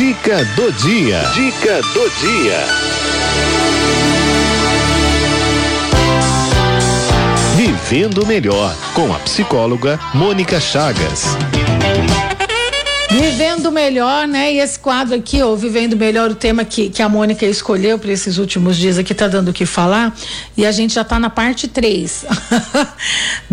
Dica do dia. Dica do dia. Vivendo melhor com a psicóloga Mônica Chagas. Vivendo melhor, né? E esse quadro aqui, ó, Vivendo Melhor, o tema que, que a Mônica escolheu para esses últimos dias aqui, tá dando o que falar. E a gente já tá na parte 3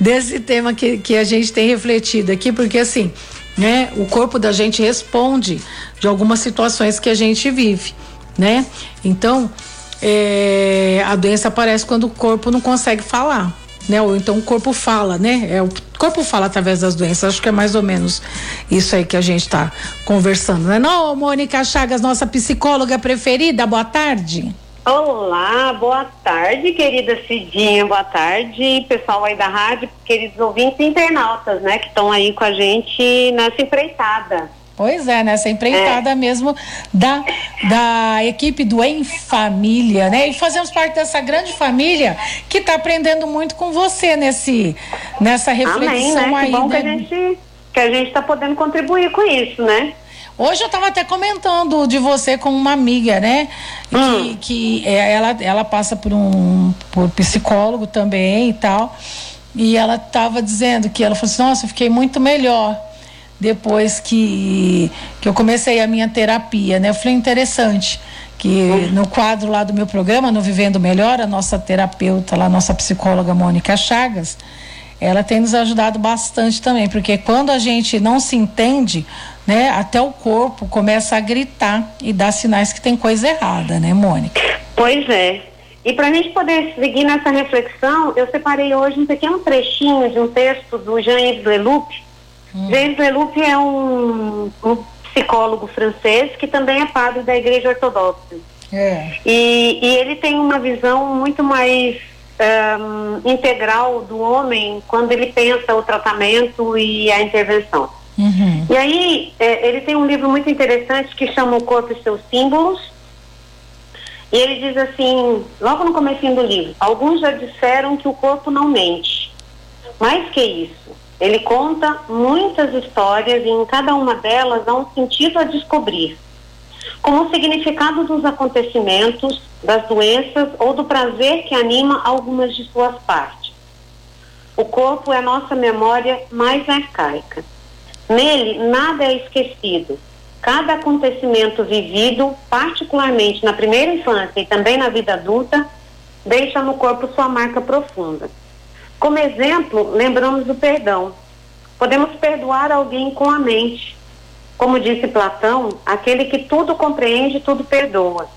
desse tema que, que a gente tem refletido aqui, porque assim, né? O corpo da gente responde de algumas situações que a gente vive, né? Então, é, a doença aparece quando o corpo não consegue falar né? Ou então o corpo fala, né? É, o corpo fala através das doenças. Acho que é mais ou menos isso aí que a gente está conversando, né? Não, Mônica Chagas, nossa psicóloga preferida, boa tarde. Olá, boa tarde, querida Cidinha, boa tarde, pessoal aí da rádio, queridos ouvintes e internautas, né, que estão aí com a gente nessa empreitada. Pois é, nessa empreitada é. mesmo da, da equipe do Em Família, né? E fazemos parte dessa grande família que está aprendendo muito com você nesse, nessa reflexão Amém, né? aí. Que bom né? que a gente que a gente está podendo contribuir com isso, né? Hoje eu estava até comentando de você com uma amiga, né? Hum. Que, que é, ela, ela passa por um por psicólogo também e tal. E ela estava dizendo que ela falou assim, nossa, eu fiquei muito melhor depois que, que eu comecei a minha terapia, né? Eu falei interessante que no quadro lá do meu programa, no Vivendo Melhor, a nossa terapeuta lá, a nossa psicóloga Mônica Chagas, ela tem nos ajudado bastante também, porque quando a gente não se entende, né, até o corpo começa a gritar e dar sinais que tem coisa errada, né, Mônica? Pois é. E para a gente poder seguir nessa reflexão, eu separei hoje um pequeno trechinho de um texto do Jean-Yves Leloup, Hum. James Leloup é um, um, psicólogo francês que também é padre da Igreja Ortodoxa. É. E, e, ele tem uma visão muito mais um, integral do homem quando ele pensa o tratamento e a intervenção. Uhum. E aí, é, ele tem um livro muito interessante que chama O Corpo e Seus Símbolos. E ele diz assim, logo no começo do livro, alguns já disseram que o corpo não mente. Mais que isso, ele conta muitas histórias e em cada uma delas há um sentido a descobrir, como o significado dos acontecimentos, das doenças ou do prazer que anima algumas de suas partes. O corpo é a nossa memória mais arcaica. Nele, nada é esquecido. Cada acontecimento vivido, particularmente na primeira infância e também na vida adulta, deixa no corpo sua marca profunda. Como exemplo, lembramos do perdão. Podemos perdoar alguém com a mente. Como disse Platão, aquele que tudo compreende, tudo perdoa.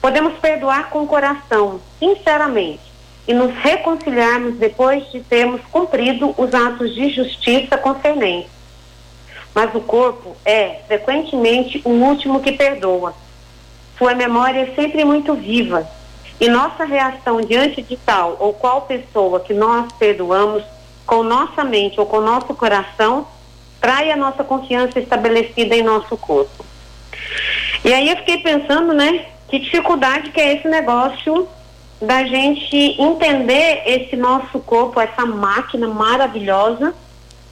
Podemos perdoar com o coração, sinceramente, e nos reconciliarmos depois de termos cumprido os atos de justiça concernentes. Mas o corpo é, frequentemente, o último que perdoa. Sua memória é sempre muito viva e nossa reação diante de tal ou qual pessoa que nós perdoamos com nossa mente ou com nosso coração trai a nossa confiança estabelecida em nosso corpo. E aí eu fiquei pensando, né, que dificuldade que é esse negócio da gente entender esse nosso corpo, essa máquina maravilhosa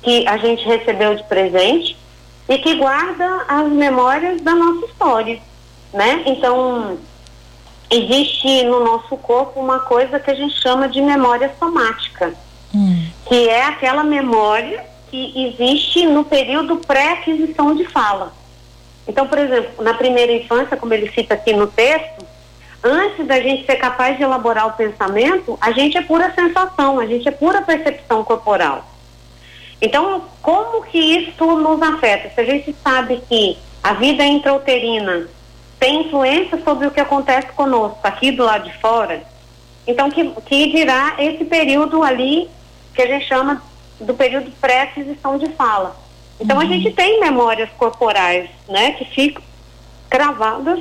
que a gente recebeu de presente e que guarda as memórias da nossa história, né? Então, existe no nosso corpo uma coisa que a gente chama de memória somática, hum. que é aquela memória que existe no período pré-aquisição de fala. Então, por exemplo, na primeira infância, como ele cita aqui no texto, antes da gente ser capaz de elaborar o pensamento, a gente é pura sensação, a gente é pura percepção corporal. Então, como que isso nos afeta? Se a gente sabe que a vida intrauterina tem influência sobre o que acontece conosco aqui do lado de fora. Então, que, que dirá esse período ali que a gente chama do período pré-aquisição de fala. Então, uhum. a gente tem memórias corporais, né, que ficam cravadas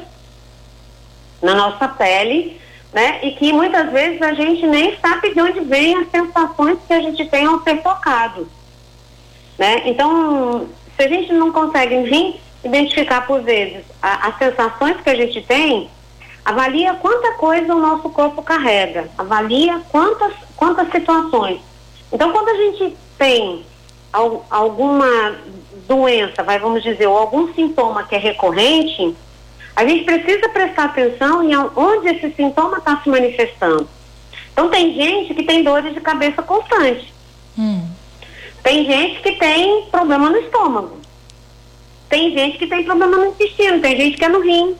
na nossa pele, né, e que muitas vezes a gente nem sabe de onde vêm as sensações que a gente tem ao ser tocado, né. Então, se a gente não consegue vir identificar por vezes a, as sensações que a gente tem, avalia quanta coisa o nosso corpo carrega, avalia quantas, quantas situações. Então, quando a gente tem alguma doença, vai, vamos dizer, ou algum sintoma que é recorrente, a gente precisa prestar atenção em onde esse sintoma está se manifestando. Então tem gente que tem dores de cabeça constante. Hum. Tem gente que tem problema no estômago. Tem gente que tem problema no intestino, tem gente que é no rim.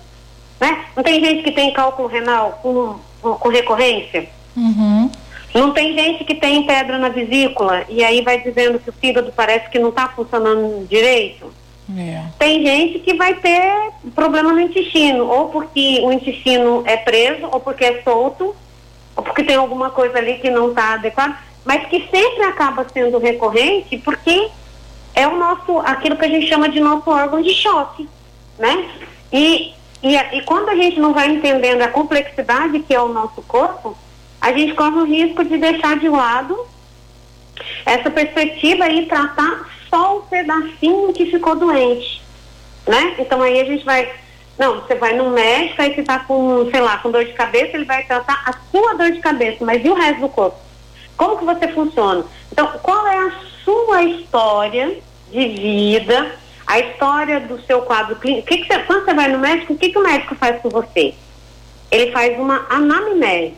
Né? Não tem gente que tem cálculo renal com, com recorrência? Uhum. Não tem gente que tem pedra na vesícula e aí vai dizendo que o fígado parece que não está funcionando direito? É. Tem gente que vai ter problema no intestino, ou porque o intestino é preso, ou porque é solto, ou porque tem alguma coisa ali que não está adequada, mas que sempre acaba sendo recorrente porque é o nosso, aquilo que a gente chama de nosso órgão de choque, né? E, e, e quando a gente não vai entendendo a complexidade que é o nosso corpo, a gente corre o risco de deixar de lado essa perspectiva e tratar só o pedacinho que ficou doente, né? Então aí a gente vai, não, você vai no médico, aí você tá com, sei lá, com dor de cabeça, ele vai tratar a sua dor de cabeça, mas e o resto do corpo? Como que você funciona? Então, qual é a sua história de vida, a história do seu quadro clínico? Que que você, quando você vai no médico, o que, que o médico faz com você? Ele faz uma anamnese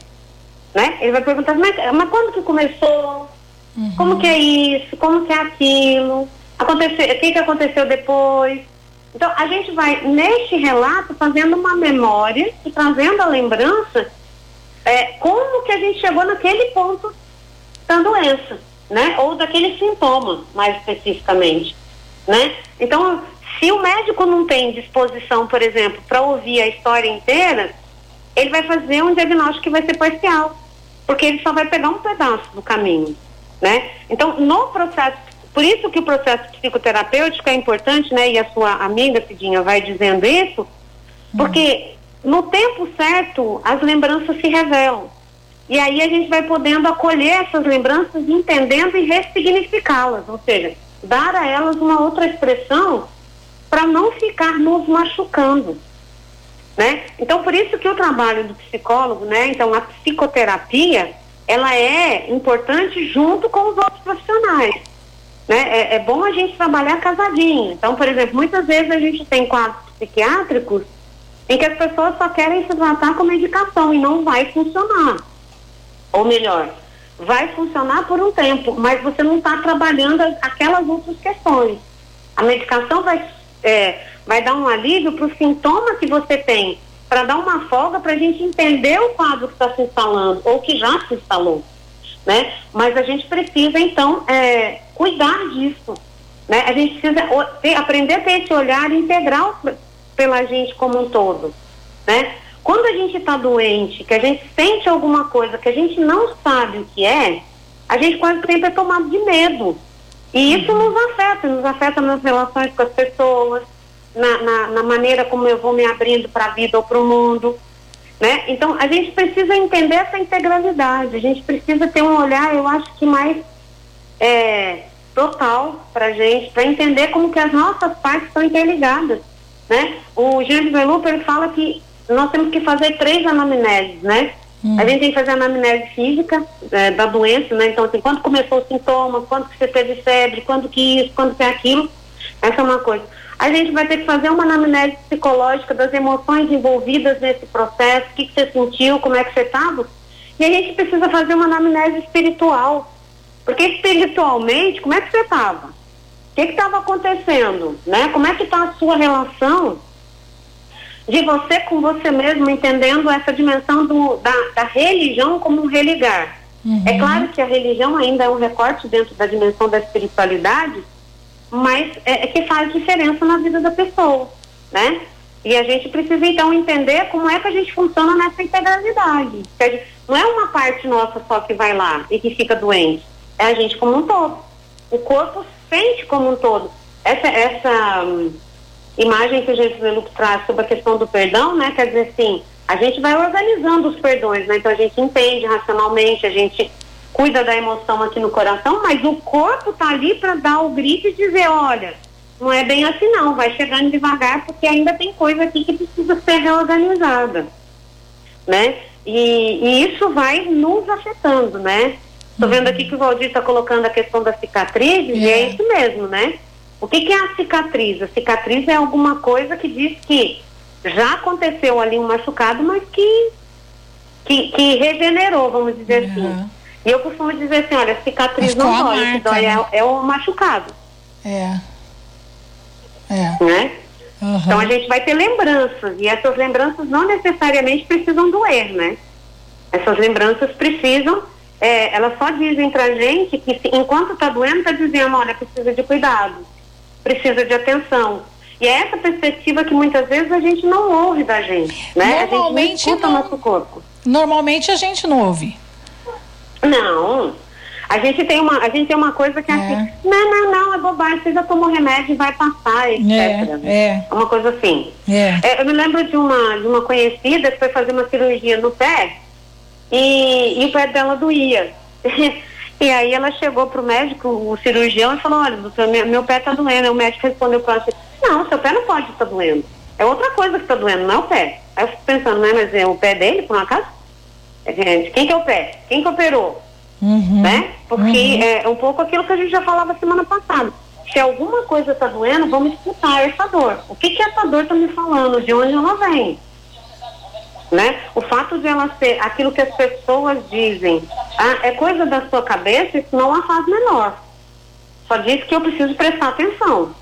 né? Ele vai perguntar, mas, mas quando que começou? Uhum. Como que é isso? Como que é aquilo? Aconteceu, o que, que aconteceu depois? Então, a gente vai, neste relato, fazendo uma memória e trazendo a lembrança é, como que a gente chegou naquele ponto da doença, né? Ou daquele sintoma, mais especificamente, né? Então, se o médico não tem disposição, por exemplo, para ouvir a história inteira, ele vai fazer um diagnóstico que vai ser parcial porque ele só vai pegar um pedaço do caminho, né? Então, no processo, por isso que o processo psicoterapêutico é importante, né? E a sua amiga Cidinha vai dizendo isso, porque no tempo certo as lembranças se revelam. E aí a gente vai podendo acolher essas lembranças, entendendo e ressignificá-las, ou seja, dar a elas uma outra expressão para não ficar nos machucando. Né? Então, por isso que o trabalho do psicólogo, né? Então, a psicoterapia, ela é importante junto com os outros profissionais. Né? É, é bom a gente trabalhar casadinho. Então, por exemplo, muitas vezes a gente tem quadros psiquiátricos em que as pessoas só querem se tratar com medicação e não vai funcionar. Ou melhor, vai funcionar por um tempo, mas você não está trabalhando aquelas outras questões. A medicação vai é, vai dar um alívio para o sintoma que você tem, para dar uma folga para a gente entender o quadro que está se instalando ou que já se instalou, né? Mas a gente precisa então é, cuidar disso, né? A gente precisa ter, aprender a ter esse olhar integral pela gente como um todo, né? Quando a gente está doente, que a gente sente alguma coisa que a gente não sabe o que é, a gente quase sempre é tomado de medo. E isso nos afeta, nos afeta nas relações com as pessoas, na, na, na maneira como eu vou me abrindo para a vida ou para o mundo. Né? Então, a gente precisa entender essa integralidade, a gente precisa ter um olhar, eu acho que mais é, total para a gente, para entender como que as nossas partes estão interligadas. Né? O Jean Velupo, ele fala que nós temos que fazer três anamneses, né? Hum. A gente tem que fazer a anamnese física é, da doença, né? Então, assim, quando começou o sintoma, quando que você teve febre, quando que isso, quando que aquilo. Essa é uma coisa a gente vai ter que fazer uma anamnese psicológica das emoções envolvidas nesse processo, o que, que você sentiu, como é que você estava. E a gente precisa fazer uma anamnese espiritual. Porque espiritualmente, como é que você estava? O que estava acontecendo? Né? Como é que está a sua relação de você com você mesmo, entendendo essa dimensão do, da, da religião como um religar? Uhum. É claro que a religião ainda é um recorte dentro da dimensão da espiritualidade, mas é, é, que faz diferença na vida da pessoa, né? E a gente precisa então entender como é que a gente funciona nessa integralidade. Gente, não é uma parte nossa só que vai lá e que fica doente, é a gente como um todo. O corpo sente como um todo. Essa, essa hum, imagem que o Jesus traz sobre a questão do perdão, né? Quer dizer assim, a gente vai organizando os perdões, né? Então a gente entende racionalmente, a gente cuida da emoção aqui no coração, mas o corpo tá ali para dar o grito e dizer, olha, não é bem assim não, vai chegando devagar porque ainda tem coisa aqui que precisa ser reorganizada, né? E, e isso vai nos afetando, né? Estou vendo aqui que o Valdir está colocando a questão da cicatriz, e é isso mesmo, né? O que, que é a cicatriz? A cicatriz é alguma coisa que diz que já aconteceu ali um machucado, mas que, que, que regenerou, vamos dizer assim. E eu costumo dizer assim, olha, cicatriz não dói, marca, o que dói né? é, é o machucado. É. É. Né? Uhum. Então a gente vai ter lembranças, e essas lembranças não necessariamente precisam doer, né? Essas lembranças precisam, é, elas só dizem pra gente que se, enquanto tá doendo, tá dizendo, olha, precisa de cuidado, precisa de atenção. E é essa perspectiva que muitas vezes a gente não ouve da gente, né? Normalmente a gente não, não nosso corpo. Normalmente a gente não ouve. Não. A gente tem uma, a gente tem uma coisa que é, é. assim, não, não, não, é bobagem, você já tomou remédio e vai passar, etc. É, é. uma coisa assim. É. é. eu me lembro de uma, de uma conhecida que foi fazer uma cirurgia no pé e, e o pé dela doía. e aí ela chegou pro médico, o cirurgião, e falou, olha, doutor, meu, meu pé tá doendo. o médico respondeu para ela assim, não, seu pé não pode estar tá doendo. É outra coisa que está doendo, não é o pé. Aí eu fico pensando, né, mas é o pé dele, por um acaso? Gente, quem que é o pé? Quem que operou? Uhum, né? Porque uhum. é um pouco aquilo que a gente já falava semana passada. Se alguma coisa está doendo, vamos escutar essa dor. O que, que essa dor está me falando? De onde ela vem? Né? O fato de ela ser aquilo que as pessoas dizem, ah, é coisa da sua cabeça, isso não a faz menor. Só diz que eu preciso prestar atenção,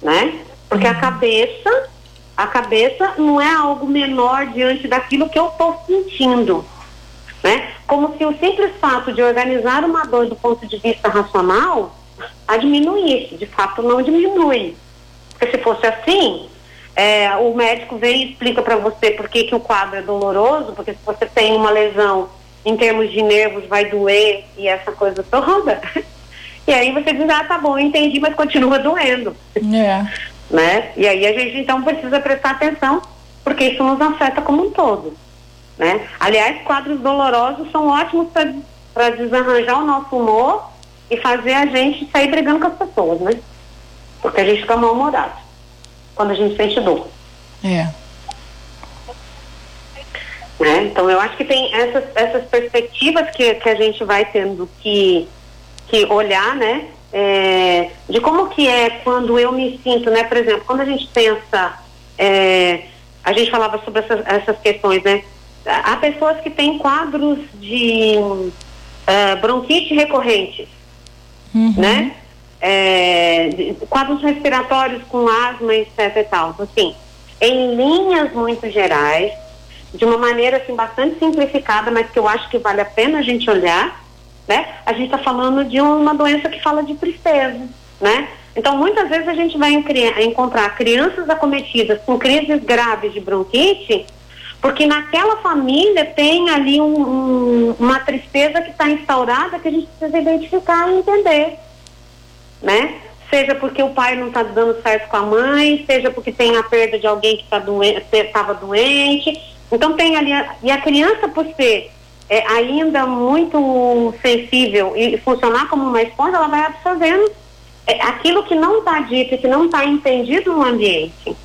né? Porque uhum. a cabeça, a cabeça não é algo menor diante daquilo que eu estou sentindo né? Como se o simples fato de organizar uma dor do ponto de vista racional a diminuísse. De fato, não diminui. Porque se fosse assim, é, o médico vem e explica para você por que, que o quadro é doloroso, porque se você tem uma lesão em termos de nervos vai doer e essa coisa toda. E aí você diz, ah, tá bom, entendi, mas continua doendo. É. Né? E aí a gente então precisa prestar atenção, porque isso nos afeta como um todo. Né? Aliás, quadros dolorosos são ótimos para desarranjar o nosso humor e fazer a gente sair brigando com as pessoas, né? Porque a gente fica mal-humorado quando a gente sente dor. É. Né? Então eu acho que tem essas, essas perspectivas que, que a gente vai tendo que, que olhar, né? É, de como que é quando eu me sinto, né? Por exemplo, quando a gente pensa, é, a gente falava sobre essas, essas questões, né? há pessoas que têm quadros de uh, bronquite recorrentes, uhum. né? É, quadros respiratórios com asma, etc e tal. Então, assim, em linhas muito gerais, de uma maneira assim bastante simplificada, mas que eu acho que vale a pena a gente olhar, né? A gente está falando de uma doença que fala de tristeza, né? Então, muitas vezes a gente vai encontrar crianças acometidas com crises graves de bronquite porque naquela família tem ali um, um, uma tristeza que está instaurada que a gente precisa identificar e entender, né? Seja porque o pai não está dando certo com a mãe, seja porque tem a perda de alguém que tá estava doente. Então tem ali, a, e a criança por ser é, ainda muito sensível e funcionar como uma esponja, ela vai absorvendo é, aquilo que não está dito, que não está entendido no ambiente,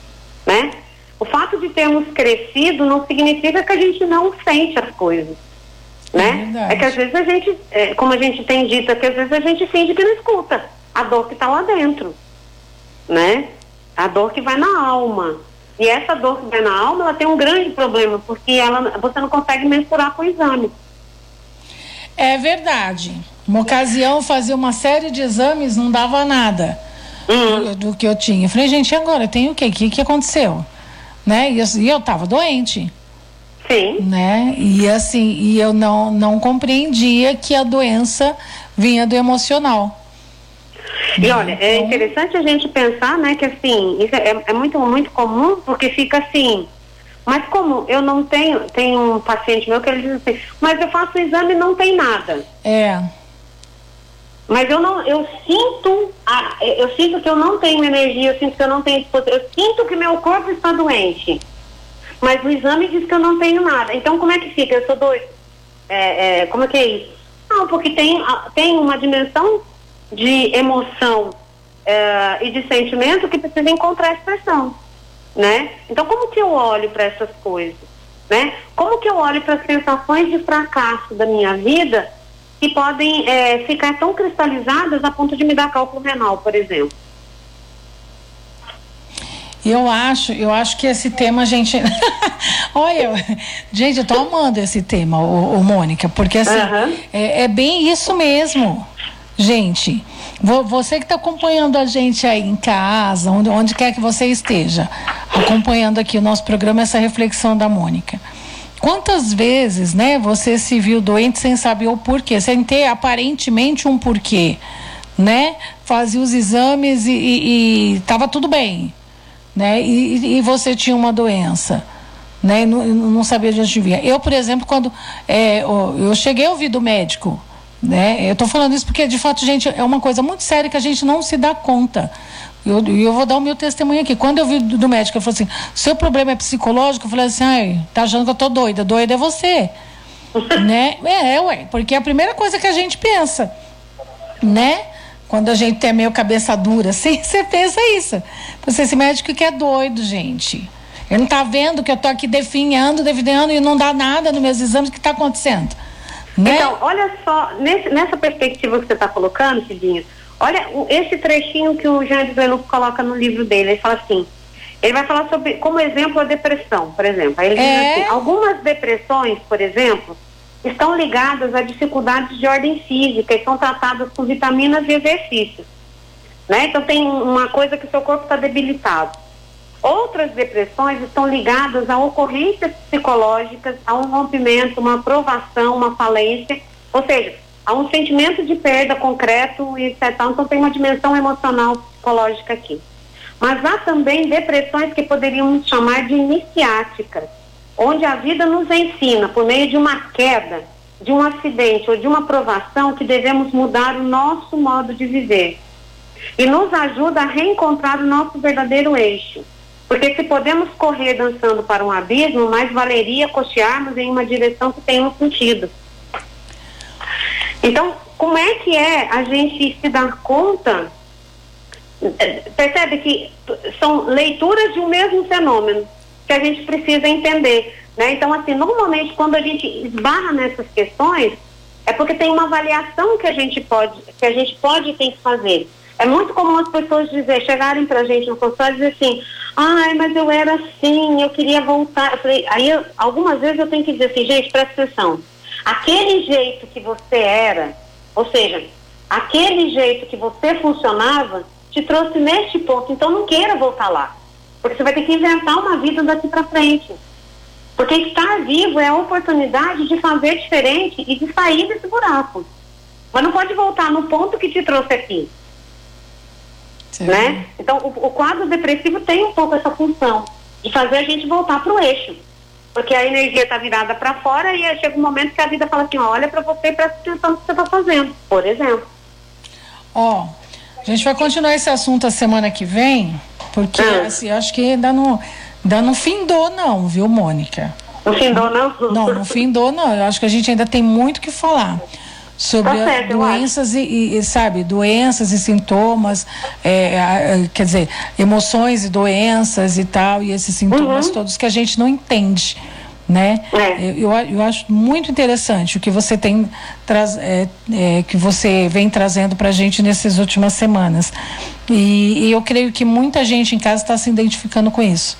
né? O fato de termos crescido não significa que a gente não sente as coisas. Né? É, é que às vezes a gente, é, como a gente tem dito, é que às vezes a gente finge que não escuta a dor que está lá dentro. Né? A dor que vai na alma. E essa dor que vai na alma, ela tem um grande problema, porque ela, você não consegue mensurar com o exame. É verdade. Uma ocasião, fazer uma série de exames não dava nada uhum. do, do, que eu tinha. Eu falei, gente, agora tem o quê? O que, que aconteceu? né? E, e eu estava doente. Sim. Né? E assim, e eu não, não compreendia que a doença vinha do emocional. E olha, é interessante a gente pensar, né, que assim, isso é, é muito, muito comum, porque fica assim, mas como eu não tenho, tem um paciente meu que ele diz assim, mas eu faço o exame e não tem nada. É. Mas eu não, eu sinto, a, eu sinto que eu não tenho energia, eu sinto que eu não tenho disposição, eu sinto que meu corpo está doente. Mas o exame diz que eu não tenho nada. Então como é que fica? Eu sou doido. É, é, como é que é isso? Não, porque tem, tem uma dimensão de emoção é, e de sentimento que precisa encontrar expressão, né? Então como que eu olho para essas coisas, né? Como que eu olho para as sensações de fracasso da minha vida que podem é, ficar tão cristalizadas a ponto de me dar cálculo renal, por exemplo. Eu acho, eu acho que esse tema, gente. Olha, gente, eu tô amando esse tema, o, o Mônica, porque assim, uhum. é, é, bem isso mesmo. Gente, você que está acompanhando a gente aí em casa, onde, onde quer que você esteja, acompanhando aqui o nosso programa, essa reflexão da Mônica. Quantas vezes, né, você se viu doente sem saber o porquê, sem ter aparentemente um porquê, né? Fazia os exames e estava tudo bem né? E, e você tinha uma doença, né? Não, não sabia de onde vinha. Eu, por exemplo, quando é, eu cheguei a ouvir do médico, né? Eu estou falando isso porque, de fato, gente, é uma coisa muito séria que a gente não se dá conta. E eu, eu, vou dar o meu testemunho aqui. Quando eu vi do, do médico, ele falou assim: seu problema é psicológico? Eu falei assim: ai, tá achando que eu tô doida? Doida é você. né? É, ué, porque é a primeira coisa que a gente pensa, né? Quando a gente é meio cabeça dura, assim, você pensa isso. Então, esse médico que é doido, gente. Ele não está vendo que eu estou aqui definhando, definhando e não dá nada nos meus exames. O que está acontecendo? Né? Então, olha só, nesse, nessa perspectiva que você está colocando, Cidinha, olha o, esse trechinho que o Jean de coloca no livro dele. Ele fala assim: ele vai falar sobre, como exemplo, a depressão, por exemplo. Aí ele é? diz assim: algumas depressões, por exemplo, estão ligadas a dificuldades de ordem física e são tratadas com vitaminas e exercícios. Né? Então tem uma coisa que seu corpo está debilitado. Outras depressões estão ligadas a ocorrências psicológicas, a um rompimento, uma aprovação, uma falência, ou seja, a um sentimento de perda concreto e etc. Então tem uma dimensão emocional psicológica aqui. Mas há também depressões que poderíamos chamar de iniciáticas onde a vida nos ensina, por meio de uma queda, de um acidente ou de uma provação, que devemos mudar o nosso modo de viver. E nos ajuda a reencontrar o nosso verdadeiro eixo. Porque se podemos correr dançando para um abismo, mais valeria cochearmos em uma direção que tenha um sentido. Então, como é que é a gente se dar conta? Eh, percebe que são leituras de um mesmo fenômeno que a gente precisa entender. Né? Então, assim, normalmente quando a gente esbarra nessas questões, é porque tem uma avaliação que a gente pode, que a gente pode e tem que fazer. É muito comum as pessoas dizer, chegarem pra gente no consultório e dizer assim, ai, mas eu era assim, eu queria voltar. Eu falei, aí eu, algumas vezes eu tenho que dizer assim, gente, presta atenção. Aquele jeito que você era, ou seja, aquele jeito que você funcionava, te trouxe neste ponto, então não queira voltar lá. Porque você vai ter que inventar uma vida daqui para frente. Porque estar vivo é a oportunidade de fazer diferente e de sair desse buraco. Mas não pode voltar no ponto que te trouxe aqui. Sim. Né? Então, o, o, quadro depressivo tem um pouco essa função de fazer a gente voltar para o eixo. Porque a energia está virada para fora e chega um momento que a vida fala assim: olha para você e presta atenção no que você está fazendo, por exemplo. Ó, oh, a gente vai continuar esse assunto a semana que vem. Porque, ah. assim, acho que ainda não, ainda não findou, não, viu, Mônica? Não findou, não? Não, não findou, não. Eu acho que a gente ainda tem muito que falar sobre tá certo, doenças e, e, sabe doenças e sintomas é, quer dizer emoções e doenças e tal e esses sintomas uhum. todos que a gente não entende né? É. Eu, eu acho muito interessante o que você tem traz, é, é, que você vem trazendo para a gente nessas últimas semanas e, e, eu creio que muita gente em casa está se identificando com isso.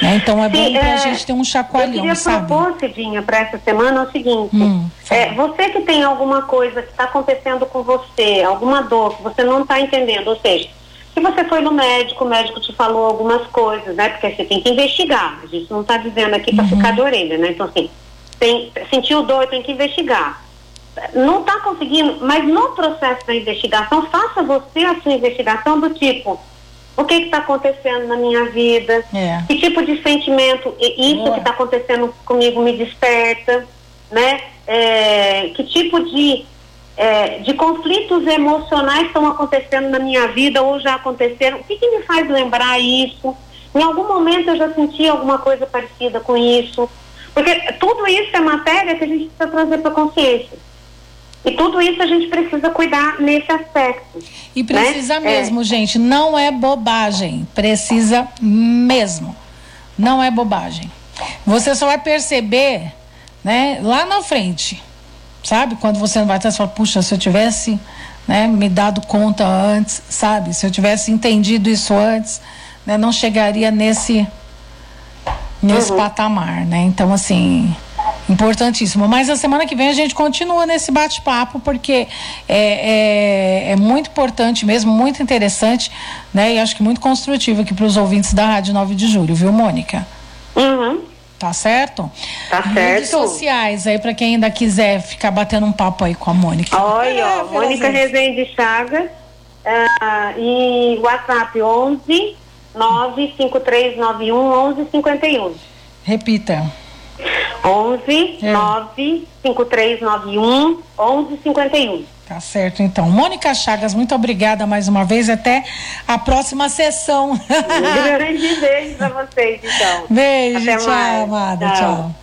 Né? Então é Sim, bom para a é, gente ter um chacoalhão, eu queria sabe? propor, Cidinha, para essa semana o seguinte: hum, é, você que tem alguma coisa que está acontecendo com você, alguma dor que você não está entendendo, ou seja, se você foi no médico, o médico te falou algumas coisas, né? Porque você tem que investigar. A gente não está dizendo aqui para uhum. ficar de orelha, né? Então, assim, tem, sentiu dor, tem que investigar. Não está conseguindo, mas no processo da investigação, faça você a sua investigação do tipo, o que está acontecendo na minha vida, é. que tipo de sentimento isso Boa. que está acontecendo comigo me desperta, né? É, que tipo de é, de conflitos emocionais estão acontecendo na minha vida ou já aconteceram. O que, que me faz lembrar isso? Em algum momento eu já senti alguma coisa parecida com isso. Porque tudo isso é matéria que a gente precisa trazer para a consciência. E tudo isso a gente precisa cuidar nesse aspecto. E precisa né? mesmo, é. gente. Não é bobagem. Precisa mesmo. Não é bobagem. Você só vai perceber, né, lá na frente sabe? Quando você não vai atrás, você fala, puxa, se eu tivesse né, me dado conta antes, sabe? Se eu tivesse entendido isso antes, né, não chegaria nesse nesse uhum. patamar, né? Então, assim, importantíssimo. Mas a semana que vem a gente continua nesse bate-papo, porque é, é, é, muito importante mesmo, muito interessante, né? E acho que muito construtivo aqui para os ouvintes da Rádio 9 de Julho, viu, Mônica? Uhum. Tá certo? Tá certo. Redes sociais aí para quem ainda quiser ficar batendo um papo aí com a Mônica. Ó, Mônica Rezende Chagas uh, e WhatsApp 11 95391 1151. Repita. 11 é. 95391 1151. Tá certo, então. Mônica Chagas, muito obrigada mais uma vez. Até a próxima sessão. Um grande beijo pra vocês, então. Beijo, Até tchau, mais. amada. tchau. tchau.